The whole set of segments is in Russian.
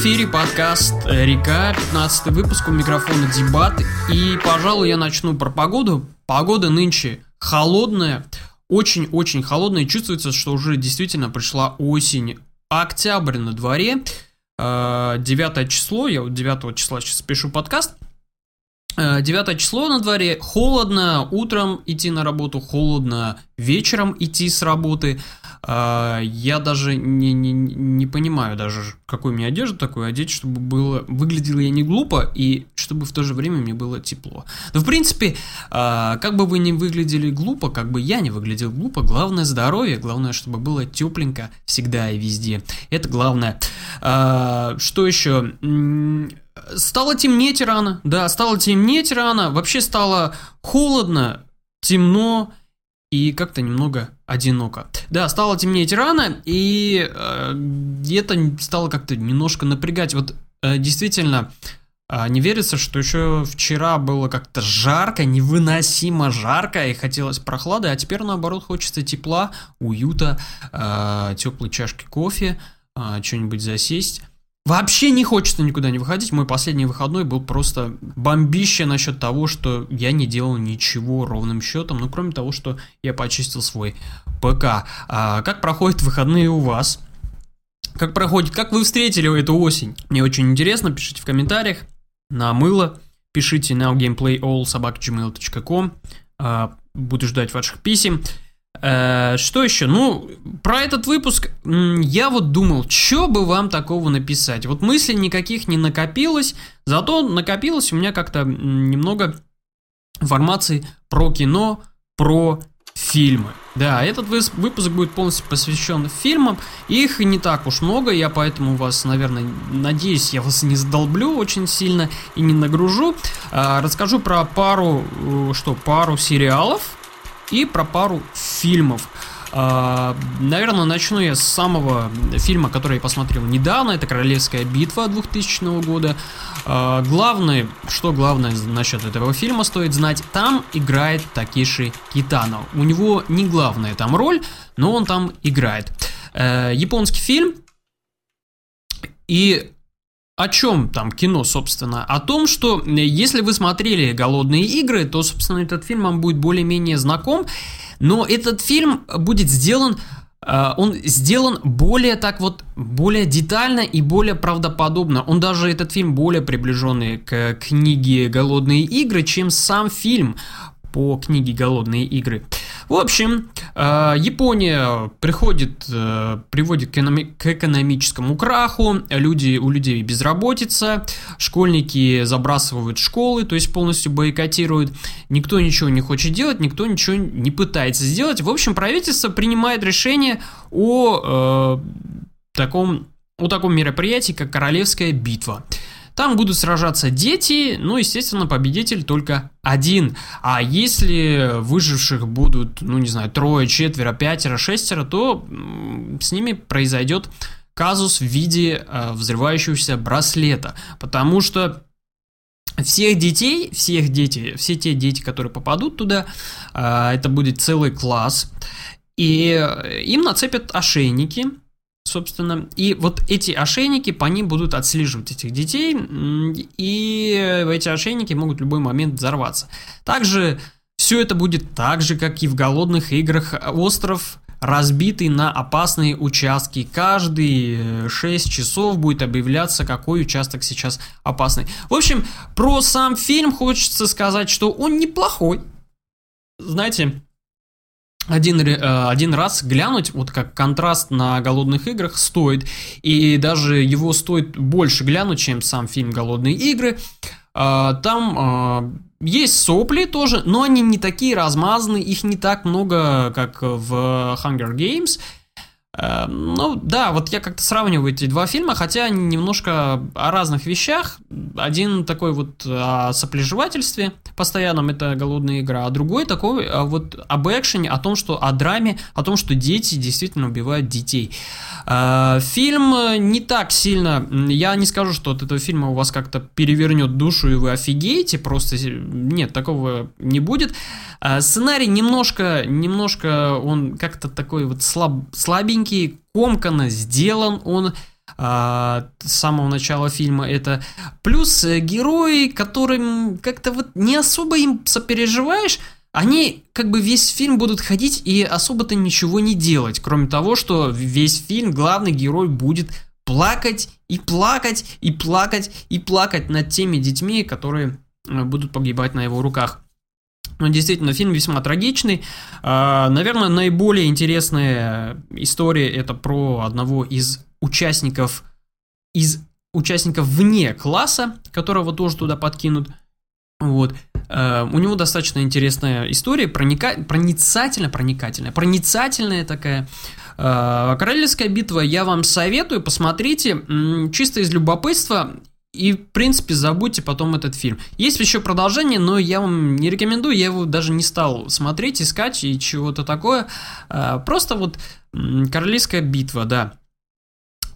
Эфире подкаст «Река», 15 выпуск у микрофона «Дебат». И, пожалуй, я начну про погоду. Погода нынче холодная, очень-очень холодная. Чувствуется, что уже действительно пришла осень. Октябрь на дворе, 9 э, число, я вот 9 числа сейчас пишу подкаст. 9 э, число на дворе, холодно, утром идти на работу, холодно, вечером идти с работы. А, я даже не, не, не понимаю даже, какую мне одежду такую одеть, чтобы было, выглядело я не глупо и чтобы в то же время мне было тепло. Но в принципе, а, как бы вы ни выглядели глупо, как бы я не выглядел глупо, главное здоровье, главное, чтобы было тепленько всегда и везде. Это главное. А, что еще? Стало темнеть рано, да, стало темнеть рано, вообще стало холодно, темно, и как-то немного одиноко. Да, стало темнеть рано, и э, это стало как-то немножко напрягать. Вот э, действительно, э, не верится, что еще вчера было как-то жарко, невыносимо жарко, и хотелось прохлады, а теперь наоборот хочется тепла, уюта, э, теплой чашки кофе, э, что-нибудь засесть. Вообще не хочется никуда не выходить. Мой последний выходной был просто бомбище насчет того, что я не делал ничего ровным счетом, ну кроме того, что я почистил свой ПК. А как проходят выходные у вас? Как проходит? Как вы встретили эту осень? Мне очень интересно, пишите в комментариях. На мыло. Пишите на gameplayallsobakgmail.com. А, буду ждать ваших писем. Э, что еще? Ну, про этот выпуск я вот думал, что бы вам такого написать. Вот мыслей никаких не накопилось, зато накопилось у меня как-то немного информации про кино, про фильмы. Да, этот выпуск будет полностью посвящен фильмам. Их не так уж много, я поэтому вас, наверное, надеюсь, я вас не задолблю очень сильно и не нагружу. Э, расскажу про пару, э, что, пару сериалов, и про пару фильмов. Uh, наверное, начну я с самого фильма, который я посмотрел недавно. Это «Королевская битва» 2000 года. Uh, главное, что главное насчет этого фильма стоит знать, там играет Такиши Китано. У него не главная там роль, но он там играет. Uh, японский фильм. И о чем там кино, собственно? О том, что э, если вы смотрели «Голодные игры», то, собственно, этот фильм вам будет более-менее знаком, но этот фильм будет сделан э, он сделан более так вот, более детально и более правдоподобно. Он даже, этот фильм, более приближенный к книге «Голодные игры», чем сам фильм по книге «Голодные игры». В общем, э, Япония приходит, э, приводит к экономическому краху, люди, у людей безработица, школьники забрасывают школы, то есть полностью бойкотируют, никто ничего не хочет делать, никто ничего не пытается сделать. В общем, правительство принимает решение о э, таком, о таком мероприятии, как Королевская битва. Там будут сражаться дети, ну, естественно, победитель только один. А если выживших будут, ну, не знаю, трое, четверо, пятеро, шестеро, то с ними произойдет казус в виде э, взрывающегося браслета. Потому что всех детей, всех дети, все те дети, которые попадут туда, э, это будет целый класс. И э, им нацепят ошейники, собственно. И вот эти ошейники, по ним будут отслеживать этих детей, и эти ошейники могут в любой момент взорваться. Также все это будет так же, как и в голодных играх. Остров разбитый на опасные участки. Каждые 6 часов будет объявляться, какой участок сейчас опасный. В общем, про сам фильм хочется сказать, что он неплохой. Знаете, один, э, один раз глянуть, вот как контраст на голодных играх стоит, и даже его стоит больше глянуть, чем сам фильм Голодные игры. А, там а, есть сопли тоже, но они не такие размазанные, их не так много, как в Hunger Games. Э, ну да, вот я как-то сравниваю эти два фильма, хотя они немножко о разных вещах. Один такой вот о соплежевательстве постоянном, это голодная игра, а другой такой а вот об экшене, о том, что о драме, о том, что дети действительно убивают детей. Э, фильм не так сильно, я не скажу, что от этого фильма у вас как-то перевернет душу и вы офигеете, просто нет, такого не будет. Э, сценарий немножко, немножко он как-то такой вот слаб, слабенький, комканно сделан, он э, с самого начала фильма это. Плюс э, герои, которым как-то вот не особо им сопереживаешь, они как бы весь фильм будут ходить и особо-то ничего не делать, кроме того, что весь фильм главный герой будет плакать и плакать и плакать и плакать над теми детьми, которые э, будут погибать на его руках. Но действительно, фильм весьма трагичный. А, наверное, наиболее интересная история это про одного из участников из участников вне класса, которого тоже туда подкинут. Вот. А, у него достаточно интересная история, проника... проницательная, проникательная, проницательная такая. А, Королевская битва я вам советую, посмотрите, чисто из любопытства. И, в принципе, забудьте потом этот фильм. Есть еще продолжение, но я вам не рекомендую, я его даже не стал смотреть, искать и чего-то такое. А, просто вот Королевская битва, да.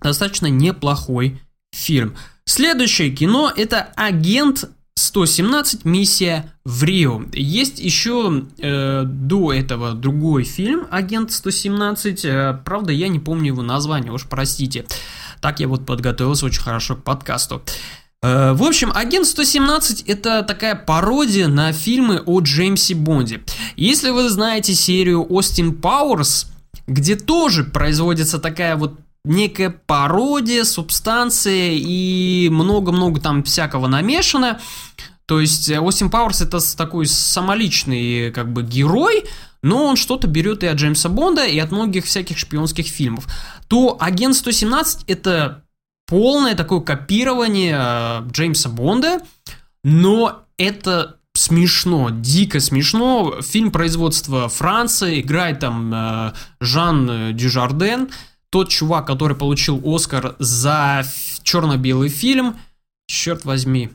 Достаточно неплохой фильм. Следующее кино это Агент 117 Миссия в Рио. Есть еще э, до этого другой фильм Агент 117. Э, правда, я не помню его название, уж простите. Так я вот подготовился очень хорошо к подкасту. Э, в общем, «Агент 117» это такая пародия на фильмы о Джеймсе Бонде. Если вы знаете серию «Остин Пауэрс», где тоже производится такая вот некая пародия, субстанция и много-много там всякого намешано, то есть Остин Пауэрс это такой самоличный как бы герой, но он что-то берет и от Джеймса Бонда, и от многих всяких шпионских фильмов, то Агент 117 это полное такое копирование э, Джеймса Бонда, но это смешно, дико смешно. Фильм производства Франции, играет там э, Жан Дюжарден, тот чувак, который получил Оскар за черно-белый фильм, черт возьми,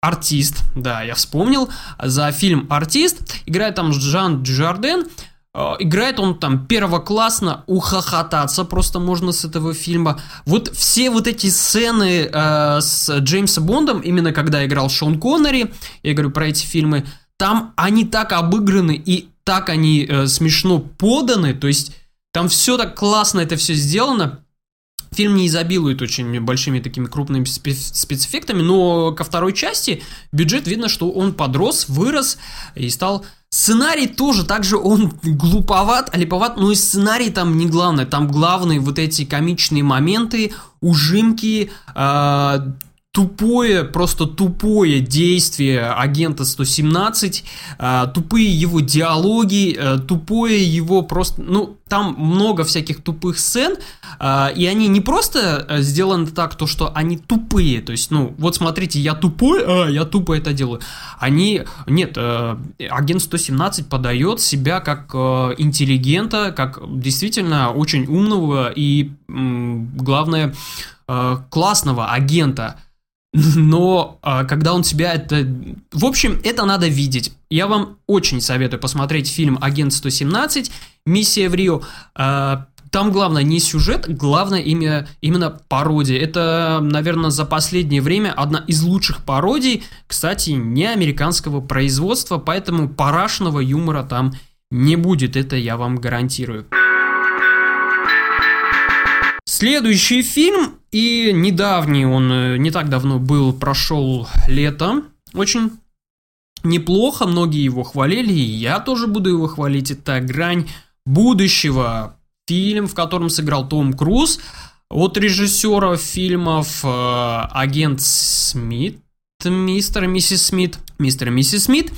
Артист, да, я вспомнил, за фильм Артист играет там Жан Джарден, э, играет он там первоклассно, ухохотаться просто можно с этого фильма. Вот все вот эти сцены э, с Джеймсом Бондом, именно когда играл Шон Коннери, я говорю про эти фильмы, там они так обыграны и так они э, смешно поданы, то есть там все так классно это все сделано, Фильм не изобилует очень большими такими крупными спецэффектами, но ко второй части бюджет видно, что он подрос, вырос и стал... Сценарий тоже, также он глуповат, липоват, но и сценарий там не главное. Там главные вот эти комичные моменты, ужимки, э, тупое, просто тупое действие агента 117, э, тупые его диалоги, э, тупое его просто, ну, там много всяких тупых сцен, э, и они не просто э, сделаны так, то что они тупые, то есть, ну, вот смотрите, я тупой, а, я тупо это делаю. Они, нет, э, агент 117 подает себя как э, интеллигента, как действительно очень умного и, главное, классного агента, но а, когда он себя это... В общем, это надо видеть. Я вам очень советую посмотреть фильм «Агент 117. Миссия в Рио». А, там главное не сюжет, главное имя, именно пародия. Это, наверное, за последнее время одна из лучших пародий. Кстати, не американского производства, поэтому парашного юмора там не будет, это я вам гарантирую. Следующий фильм, и недавний он, э, не так давно был, прошел лето, очень неплохо, многие его хвалили, и я тоже буду его хвалить, это «Грань будущего», фильм, в котором сыграл Том Круз, от режиссера фильмов э, «Агент Смит», мистер и миссис Смит. Мистер и миссис Смит.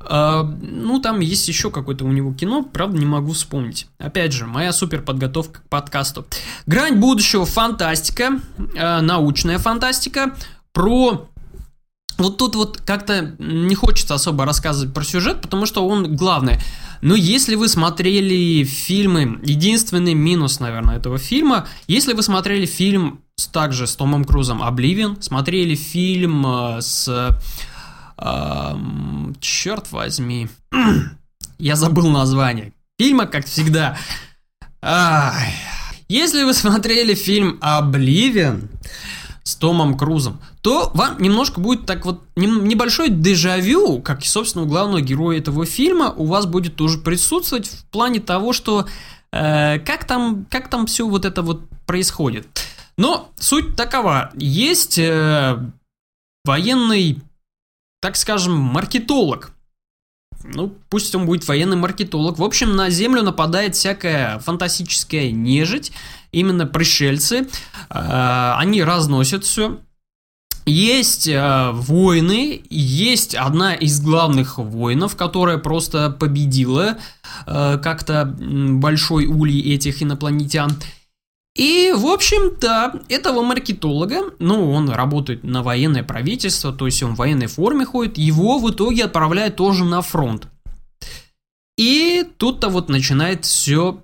Э, ну, там есть еще какое-то у него кино, правда, не могу вспомнить. Опять же, моя супер подготовка к подкасту. Грань будущего фантастика, э, научная фантастика, про вот тут вот как-то не хочется особо рассказывать про сюжет, потому что он главный. Но если вы смотрели фильмы, единственный минус, наверное, этого фильма, если вы смотрели фильм также с Томом Крузом «Обливион», смотрели фильм э, с... Э, черт возьми, я забыл название фильма, как всегда. Ай. Если вы смотрели фильм «Обливион», с Томом Крузом, то вам немножко будет так вот небольшой дежавю, как и, собственно, у главного героя этого фильма, у вас будет тоже присутствовать в плане того, что э, как там, как там все вот это вот происходит. Но суть такова. Есть э, военный, так скажем, маркетолог. Ну, пусть он будет военный маркетолог. В общем, на Землю нападает всякая фантастическая нежить, именно пришельцы. Э, они разносят все. Есть э, войны, есть одна из главных воинов, которая просто победила э, как-то большой улей этих инопланетян. И, в общем-то, этого маркетолога, ну, он работает на военное правительство, то есть он в военной форме ходит, его в итоге отправляют тоже на фронт. И тут-то вот начинает все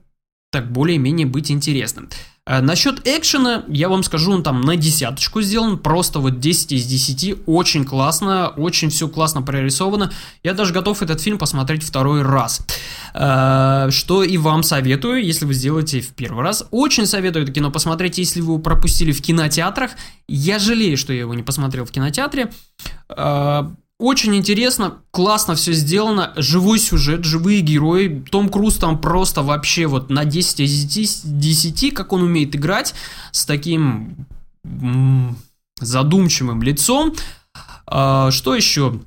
так более-менее быть интересным. Э, насчет экшена, я вам скажу, он там на десяточку сделан, просто вот 10 из 10, очень классно, очень все классно прорисовано. Я даже готов этот фильм посмотреть второй раз. Э, что и вам советую, если вы сделаете в первый раз. Очень советую это кино посмотреть, если вы его пропустили в кинотеатрах. Я жалею, что я его не посмотрел в кинотеатре. Очень интересно, классно все сделано, живой сюжет, живые герои. Том Круз там просто вообще вот на 10 из 10, 10 как он умеет играть, с таким задумчивым лицом. А, что еще?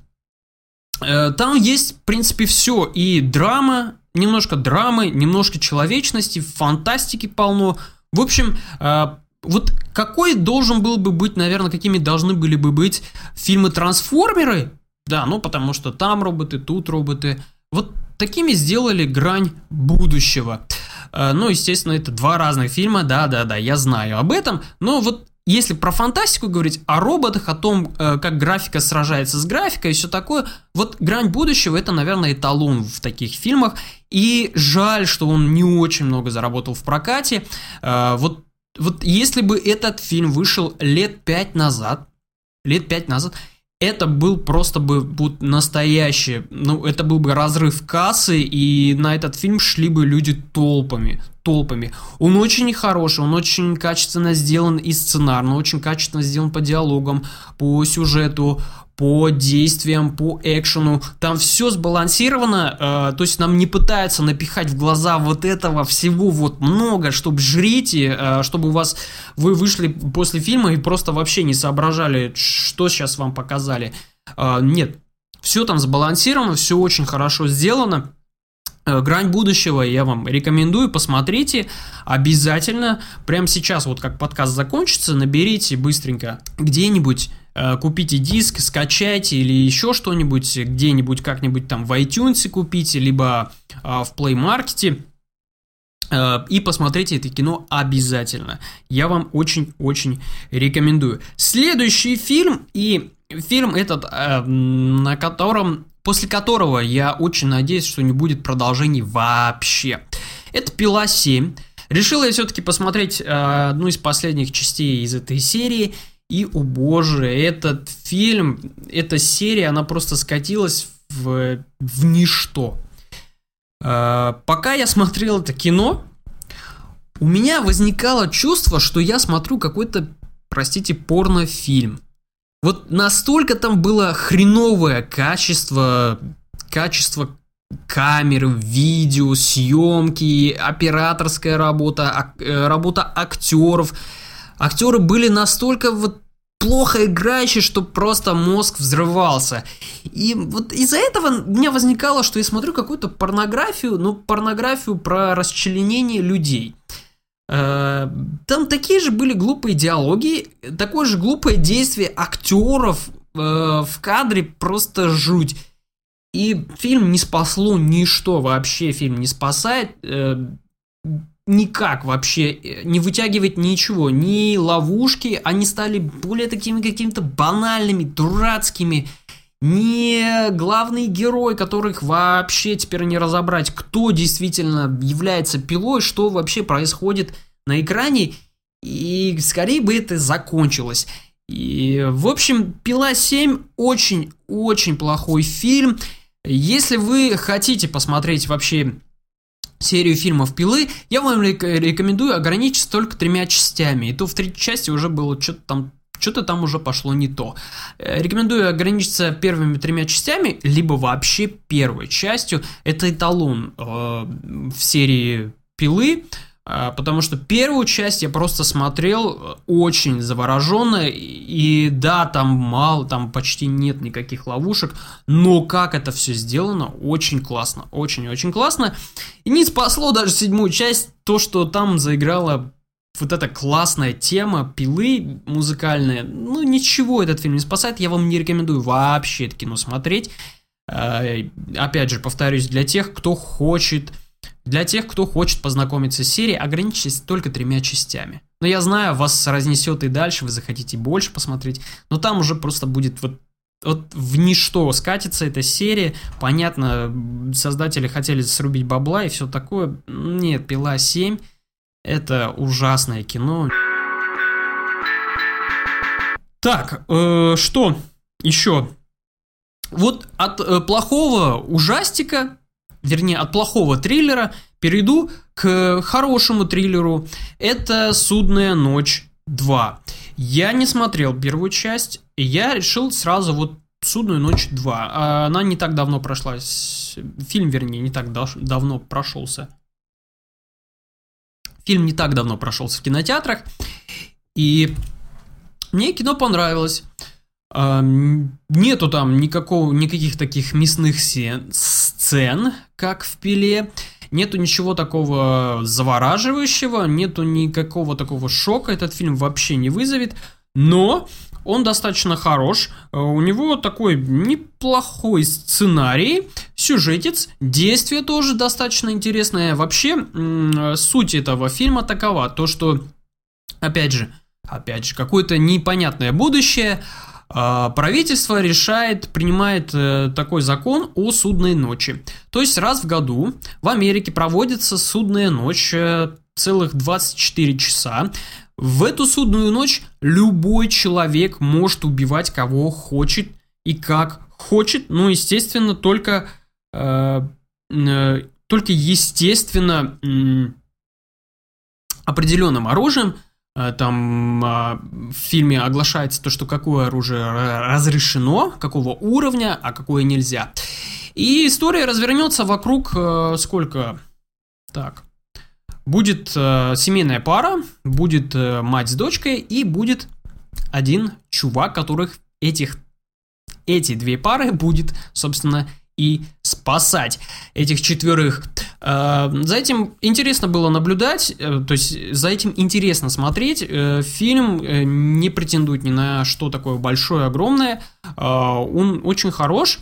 Э, там есть, в принципе, все. И драма, немножко драмы, немножко человечности, фантастики полно. В общем, э, вот какой должен был бы быть, наверное, какими должны были бы быть фильмы «Трансформеры», да, ну потому что там роботы, тут роботы. Вот такими сделали грань будущего. Э, ну, естественно, это два разных фильма, да-да-да, я знаю об этом. Но вот если про фантастику говорить, о роботах, о том, э, как графика сражается с графикой и все такое, вот «Грань будущего» — это, наверное, эталон в таких фильмах. И жаль, что он не очень много заработал в прокате. Э, вот, вот если бы этот фильм вышел лет пять назад, лет пять назад, это был просто бы вот настоящий, ну, это был бы разрыв кассы, и на этот фильм шли бы люди толпами, толпами. Он очень хороший, он очень качественно сделан и сценарно, очень качественно сделан по диалогам, по сюжету, по действиям, по экшену. Там все сбалансировано, э, то есть нам не пытаются напихать в глаза вот этого всего вот много, чтобы жрите, э, чтобы у вас вы вышли после фильма и просто вообще не соображали, что сейчас вам показали. Э, нет, все там сбалансировано, все очень хорошо сделано. Э, Грань будущего я вам рекомендую, посмотрите обязательно. Прямо сейчас, вот как подкаст закончится, наберите быстренько где-нибудь Э, купите диск, скачайте или еще что-нибудь, где-нибудь как-нибудь там в iTunes купите, либо э, в Play Market. Э, и посмотрите это кино обязательно. Я вам очень-очень рекомендую. Следующий фильм, и фильм этот, на котором, после которого я очень надеюсь, что не будет продолжений вообще. Это «Пила 7». Решил я все-таки посмотреть одну из последних частей из этой серии – и, о боже, этот фильм, эта серия, она просто скатилась в, в ничто. Э, пока я смотрел это кино, у меня возникало чувство, что я смотрю какой-то, простите, порнофильм. Вот настолько там было хреновое качество, качество камеры, видео, съемки, операторская работа, э, работа актеров – Актеры были настолько вот плохо играющие, что просто мозг взрывался. И вот из-за этого у меня возникало, что я смотрю какую-то порнографию, ну, порнографию про расчленение людей. Э, там такие же были глупые диалоги, такое же глупое действие актеров э, в кадре, просто жуть. И фильм не спасло ничто, вообще фильм не спасает. Э, никак вообще не вытягивать ничего, ни ловушки, они стали более такими какими-то банальными, дурацкими, не главный герой, которых вообще теперь не разобрать, кто действительно является пилой, что вообще происходит на экране, и скорее бы это закончилось. И, в общем, «Пила 7» очень-очень плохой фильм. Если вы хотите посмотреть вообще серию фильмов «Пилы», я вам рекомендую ограничиться только тремя частями. И то в третьей части уже было что-то там что-то там уже пошло не то. Э, рекомендую ограничиться первыми тремя частями, либо вообще первой частью. Это эталон э, в серии «Пилы». а, потому что первую часть я просто смотрел э, очень завороженно, и да, там мало, там почти нет никаких ловушек, но как это все сделано, очень классно, очень-очень классно. И не спасло даже седьмую часть то, что там заиграла вот эта классная тема пилы музыкальная. Ну, ничего этот фильм не спасает, я вам не рекомендую вообще это кино смотреть. А, опять же, повторюсь, для тех, кто хочет для тех, кто хочет познакомиться с серией, ограничьтесь только тремя частями. Но я знаю, вас разнесет и дальше, вы захотите больше посмотреть, но там уже просто будет вот вот в ничто скатится эта серия. Понятно, создатели хотели срубить бабла и все такое. Нет, Пила 7 это ужасное кино. Так, э, что еще? Вот от э, плохого ужастика вернее, от плохого триллера перейду к хорошему триллеру. Это «Судная ночь 2». Я не смотрел первую часть, и я решил сразу вот «Судную ночь 2». А она не так давно прошла, фильм, вернее, не так давно прошелся. Фильм не так давно прошелся в кинотеатрах, и мне кино понравилось. Нету там никакого, никаких таких мясных сцен, как в пиле. Нету ничего такого завораживающего, нету никакого такого шока этот фильм вообще не вызовет. Но он достаточно хорош, э, у него такой неплохой сценарий, сюжетец, действие тоже достаточно интересное. Вообще, суть этого фильма такова, то что, опять же, опять же, какое-то непонятное будущее, а, правительство решает, принимает э, такой закон о судной ночи. То есть раз в году в Америке проводится судная ночь э, целых 24 часа. В эту судную ночь любой человек может убивать кого хочет и как хочет, ну, естественно, только, э, э, только естественно, э, определенным оружием, Э, там а, в фильме оглашается то, что какое оружие разрешено, какого уровня, а какое нельзя. И история развернется вокруг э, сколько? Так. Будет э, семейная пара, будет мать с дочкой и будет один чувак, которых этих эти две пары будет, собственно, и спасать этих четверых. Э, за этим интересно было наблюдать, э, то есть за этим интересно смотреть. Э, фильм не претендует ни на что такое большое, огромное. Он очень хорош.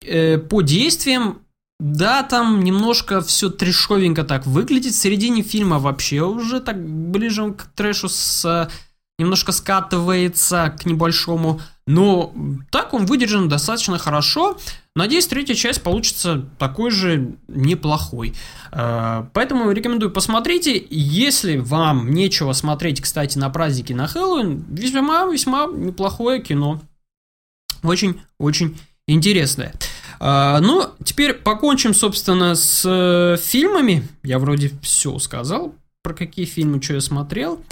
По действиям да, там немножко все трешовенько так выглядит. В середине фильма вообще уже так ближе к трэшу с немножко скатывается к небольшому. Но так он выдержан достаточно хорошо. Надеюсь, третья часть получится такой же неплохой. Э, поэтому рекомендую посмотрите. Если вам нечего смотреть, кстати, на праздники на Хэллоуин, весьма-весьма неплохое кино. Очень-очень интересное. Э, ну, теперь покончим, собственно, с э, фильмами. Я вроде все сказал, про какие фильмы, что я смотрел.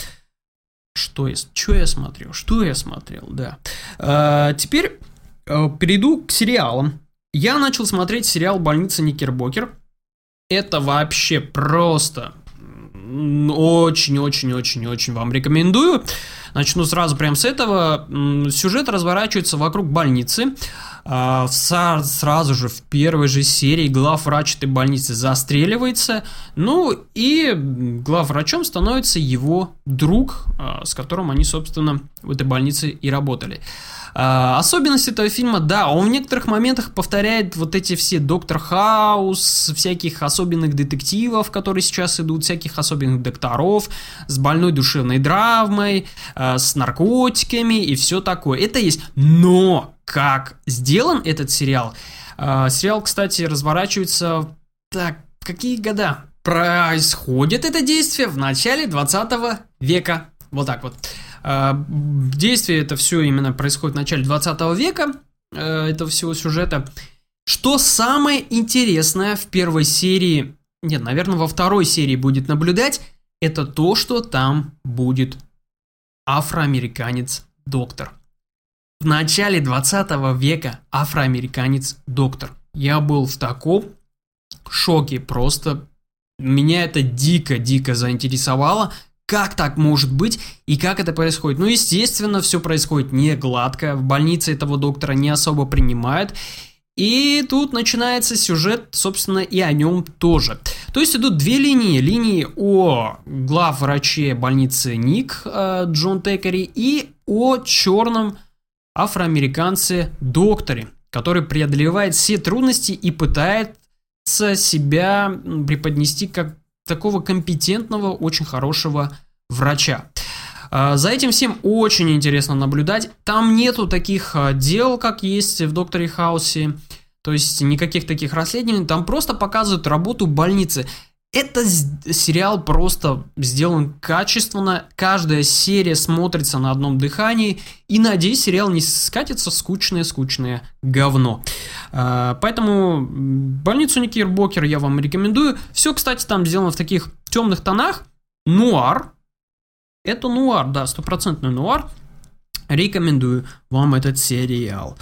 Что я, что я смотрел? Что я смотрел, да. А, теперь а, перейду к сериалам. Я начал смотреть сериал «Больница Никербокер». Это вообще просто очень-очень-очень-очень вам рекомендую. Начну сразу прям с этого. Сюжет разворачивается вокруг больницы. А, сразу же в первой же серии главврач этой больницы застреливается. Ну и главврачом становится его друг, а, с которым они, собственно, в этой больнице и работали. А, особенность этого фильма, да, он в некоторых моментах повторяет вот эти все Доктор Хаус, всяких особенных детективов, которые сейчас идут, всяких особенных докторов, с больной душевной травмой, э, с наркотиками и все такое. Это есть. Но как сделан этот сериал? Э, сериал, кстати, разворачивается... Так, какие года? Происходит это действие в начале 20 века. Вот так вот. А, действие это все именно происходит в начале 20 века, э, этого всего сюжета. Что самое интересное в первой серии, нет, наверное, во второй серии будет наблюдать, это то, что там будет афроамериканец-доктор. В начале 20 века афроамериканец-доктор. Я был в таком шоке, просто меня это дико-дико заинтересовало, как так может быть и как это происходит. Ну, естественно, все происходит не гладко, в больнице этого доктора не особо принимают, и тут начинается сюжет, собственно, и о нем тоже. То есть идут две линии. Линии о главвраче больницы Ник э, Джон Текери и о черном афроамериканце докторе, который преодолевает все трудности и пытается себя преподнести как такого компетентного, очень хорошего врача. А, за этим всем очень интересно наблюдать. Там нету таких а, дел, как есть в Докторе Хаусе. То есть никаких таких расследований. Там просто показывают работу больницы. Это сериал просто сделан качественно. Каждая серия смотрится на одном дыхании. И надеюсь, сериал не скатится в скучное-скучное говно. А, поэтому больницу Никербокер я вам рекомендую. Все, кстати, там сделано в таких темных тонах. Нуар, это нуар, да, стопроцентный нуар. Рекомендую вам этот сериал.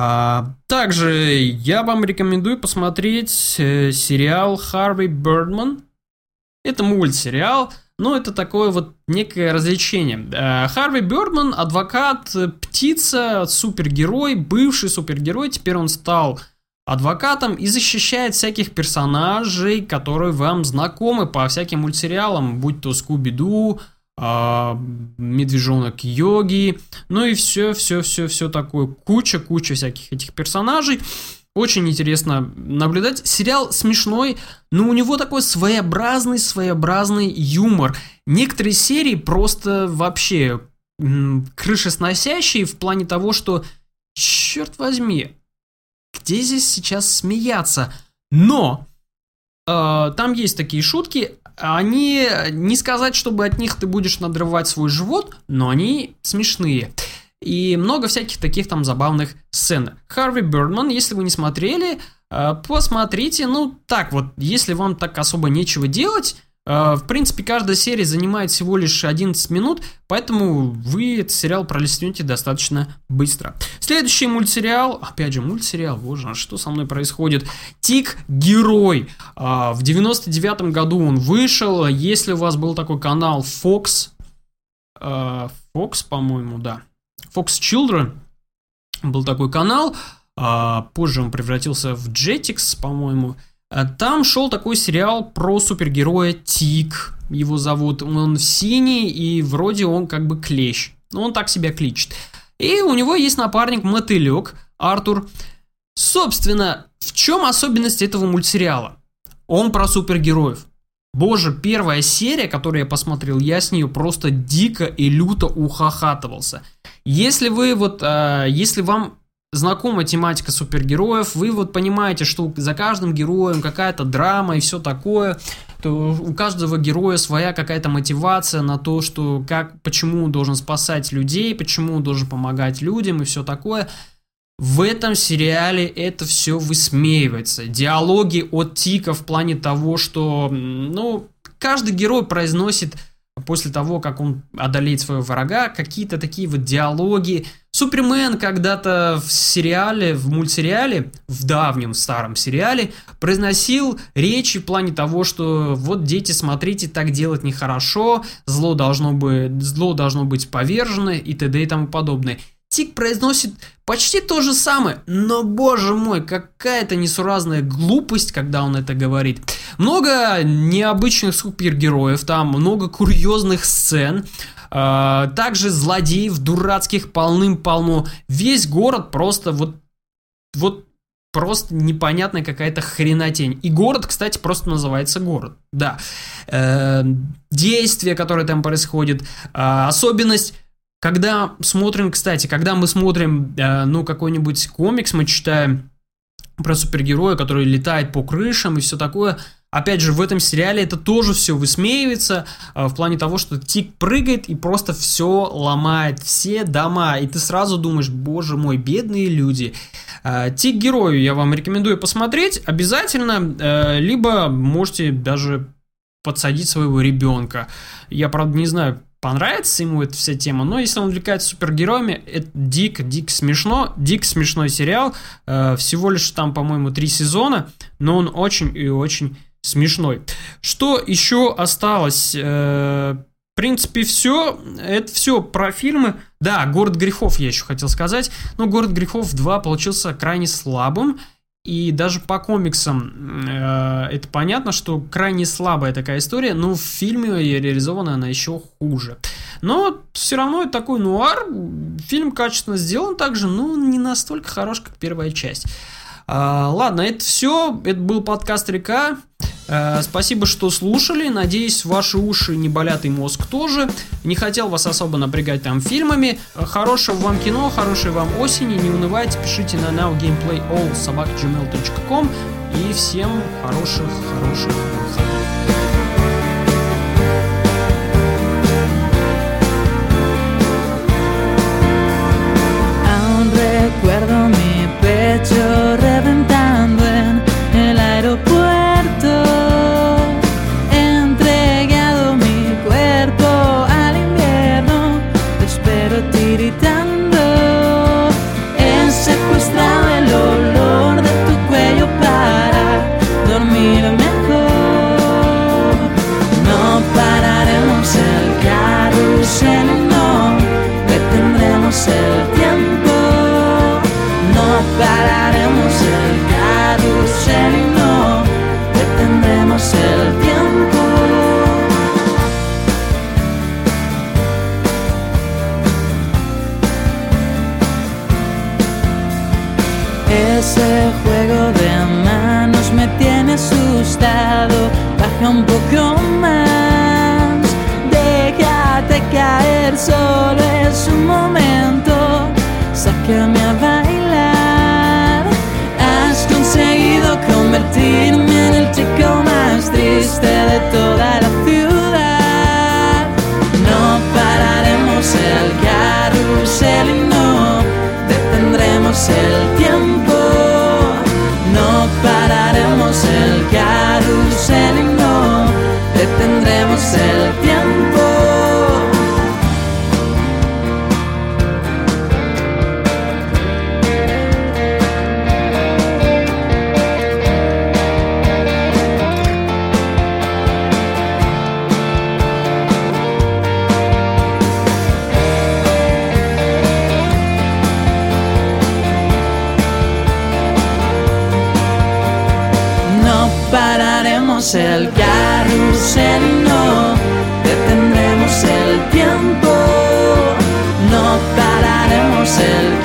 А, также я вам рекомендую посмотреть э, сериал Харви Бердман. Это мультсериал, но это такое вот некое развлечение. Э, Харви Бердман, адвокат, птица, супергерой, бывший супергерой, теперь он стал адвокатом и защищает всяких персонажей, которые вам знакомы по всяким мультсериалам, будь то Скуби-Ду, а, медвежонок Йоги, ну и все, все, все, все такое, куча, куча всяких этих персонажей. Очень интересно наблюдать. Сериал смешной, но у него такой своеобразный, своеобразный юмор. Некоторые серии просто вообще крышесносящие в плане того, что, черт возьми, где здесь сейчас смеяться? Но э, там есть такие шутки, они, не сказать, чтобы от них ты будешь надрывать свой живот, но они смешные. И много всяких таких там забавных сцен. Харви Бердман, если вы не смотрели, э, посмотрите. Ну, так вот, если вам так особо нечего делать, в принципе, каждая серия занимает всего лишь 11 минут, поэтому вы этот сериал пролистнете достаточно быстро. Следующий мультсериал, опять же мультсериал, боже, а что со мной происходит? Тик Герой. Э, в 99 году он вышел. Если у вас был такой канал Fox, э, Fox, по-моему, да, Fox Children, был такой канал, позже он превратился в Jetix, по-моему, Э, там шел такой сериал про супергероя Тик, его зовут. Он синий и вроде он как бы клещ. Но он так себя кличет. И у него есть напарник мотылек Артур. Собственно, в чем особенность этого мультсериала? Он про супергероев. Боже, первая серия, которую я посмотрел, я с нее просто дико и люто ухахатывался. Если вы вот, э, если вам знакома тематика супергероев, вы вот понимаете, что за каждым героем какая-то драма и все такое, то у каждого героя своя какая-то мотивация на то, что как, почему он должен спасать людей, почему он должен помогать людям и все такое. В этом сериале это все высмеивается. Диалоги от Тика в плане того, что, ну, каждый герой произносит после того, как он одолеет своего врага, какие-то такие вот диалоги. Супермен когда-то в сериале, в мультсериале, в давнем старом сериале, произносил речи в плане того, что вот дети, смотрите, так делать нехорошо, зло должно, быть, зло должно быть повержено и т.д. и тому подобное. Тик произносит почти то же самое, но, боже мой, какая-то несуразная глупость, когда он это говорит. Много необычных супергероев, там много курьезных сцен, также злодеев дурацких полным-полно. Весь город просто вот, вот просто непонятная какая-то хренотень. И город, кстати, просто называется город. Да. Э, действие, которое там происходит, э, особенность когда смотрим, кстати, когда мы смотрим, э, ну, какой-нибудь комикс, мы читаем про супергероя, который летает по крышам и все такое. Опять же, в этом сериале это тоже все высмеивается э, в плане того, что Тик прыгает и просто все ломает, все дома. И ты сразу думаешь, боже мой, бедные люди. Э, Тик герою я вам рекомендую посмотреть обязательно, э, либо можете даже подсадить своего ребенка. Я, правда, не знаю, понравится ему эта вся тема, но если он увлекается супергероями, это дико, дико смешно, дико смешной сериал, всего лишь там, по-моему, три сезона, но он очень и очень смешной. Что еще осталось? Э, в принципе, все. Это все про фильмы. Да, «Город грехов» я еще хотел сказать. Но «Город грехов 2» получился крайне слабым. И даже по комиксам э, это понятно, что крайне слабая такая история, но в фильме реализована она еще хуже. Но все равно это такой нуар, фильм качественно сделан также, но не настолько хорош, как первая часть. А, ладно, это все. Это был подкаст «Река». А, спасибо, что слушали. Надеюсь, ваши уши не болят и мозг тоже. Не хотел вас особо напрягать там фильмами. Хорошего вам кино, хорошей вам осени. Не унывайте, пишите на nowgameplayall.gmail.com И всем хороших, хороших выходов. El carrusel no detendremos el tiempo. No pararemos el